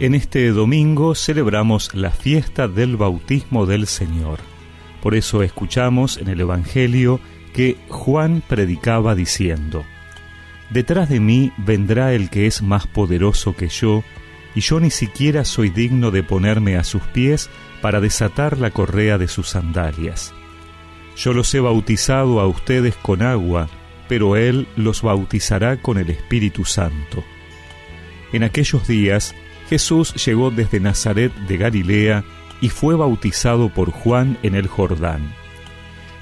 En este domingo celebramos la fiesta del bautismo del Señor. Por eso escuchamos en el Evangelio que Juan predicaba diciendo, Detrás de mí vendrá el que es más poderoso que yo, y yo ni siquiera soy digno de ponerme a sus pies para desatar la correa de sus sandalias. Yo los he bautizado a ustedes con agua, pero Él los bautizará con el Espíritu Santo. En aquellos días Jesús llegó desde Nazaret de Galilea y fue bautizado por Juan en el Jordán.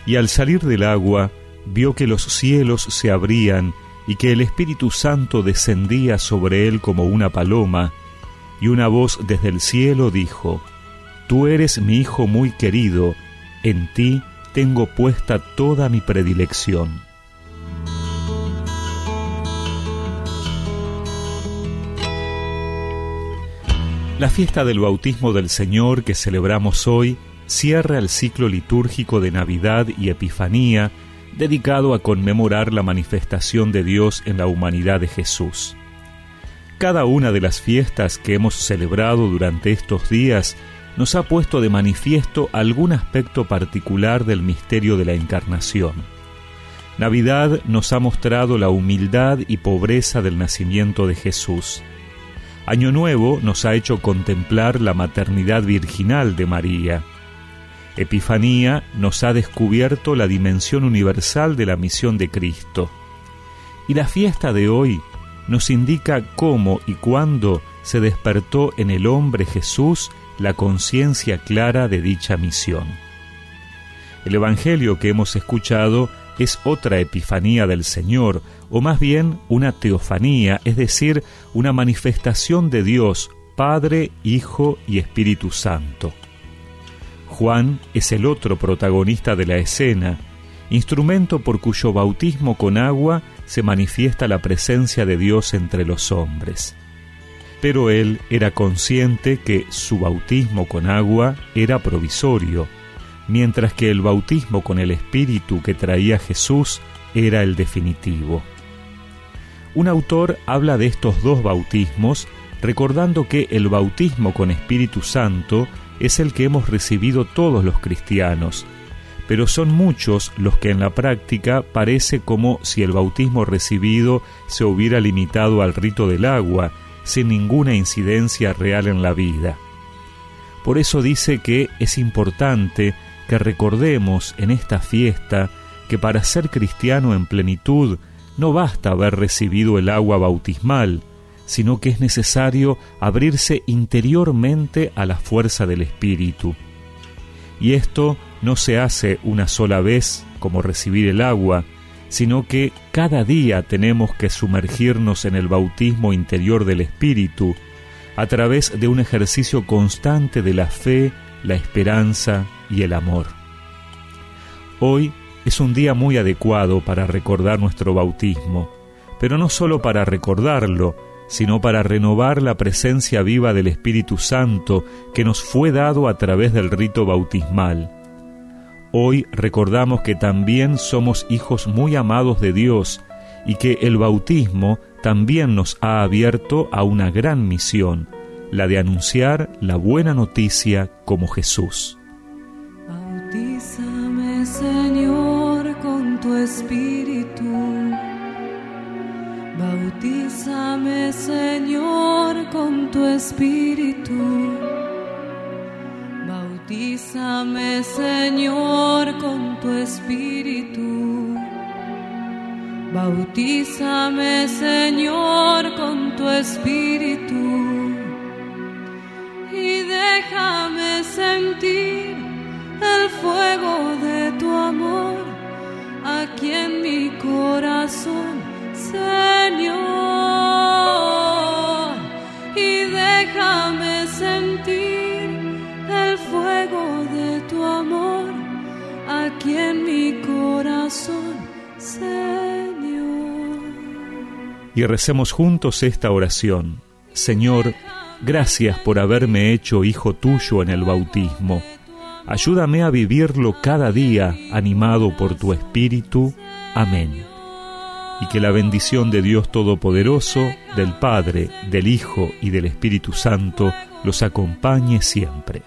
Y al salir del agua, vio que los cielos se abrían y que el Espíritu Santo descendía sobre él como una paloma, y una voz desde el cielo dijo, Tú eres mi Hijo muy querido, en ti tengo puesta toda mi predilección. La fiesta del bautismo del Señor que celebramos hoy cierra el ciclo litúrgico de Navidad y Epifanía dedicado a conmemorar la manifestación de Dios en la humanidad de Jesús. Cada una de las fiestas que hemos celebrado durante estos días nos ha puesto de manifiesto algún aspecto particular del misterio de la Encarnación. Navidad nos ha mostrado la humildad y pobreza del nacimiento de Jesús. Año Nuevo nos ha hecho contemplar la maternidad virginal de María. Epifanía nos ha descubierto la dimensión universal de la misión de Cristo. Y la fiesta de hoy nos indica cómo y cuándo se despertó en el hombre Jesús la conciencia clara de dicha misión. El Evangelio que hemos escuchado es otra epifanía del Señor, o más bien una teofanía, es decir, una manifestación de Dios, Padre, Hijo y Espíritu Santo. Juan es el otro protagonista de la escena, instrumento por cuyo bautismo con agua se manifiesta la presencia de Dios entre los hombres. Pero él era consciente que su bautismo con agua era provisorio, mientras que el bautismo con el Espíritu que traía Jesús era el definitivo. Un autor habla de estos dos bautismos recordando que el bautismo con Espíritu Santo es el que hemos recibido todos los cristianos, pero son muchos los que en la práctica parece como si el bautismo recibido se hubiera limitado al rito del agua, sin ninguna incidencia real en la vida. Por eso dice que es importante que recordemos en esta fiesta que para ser cristiano en plenitud no basta haber recibido el agua bautismal, sino que es necesario abrirse interiormente a la fuerza del Espíritu. Y esto no se hace una sola vez como recibir el agua, sino que cada día tenemos que sumergirnos en el bautismo interior del Espíritu, a través de un ejercicio constante de la fe, la esperanza y el amor. Hoy es un día muy adecuado para recordar nuestro bautismo, pero no solo para recordarlo, sino para renovar la presencia viva del Espíritu Santo que nos fue dado a través del rito bautismal. Hoy recordamos que también somos hijos muy amados de Dios y que el bautismo también nos ha abierto a una gran misión, la de anunciar la buena noticia como Jesús. Bautízame, Señor, con tu espíritu. Bautízame, Señor, con tu espíritu. Bautízame, Señor, con tu espíritu. Bautízame, Señor, con tu espíritu sentir el fuego de tu amor aquí en mi corazón, Señor. Y déjame sentir el fuego de tu amor aquí en mi corazón, Señor. Y recemos juntos esta oración. Señor, Gracias por haberme hecho hijo tuyo en el bautismo. Ayúdame a vivirlo cada día animado por tu Espíritu. Amén. y que la bendición de Dios Todopoderoso, del Padre, del Hijo y del Espíritu Santo los acompañe siempre.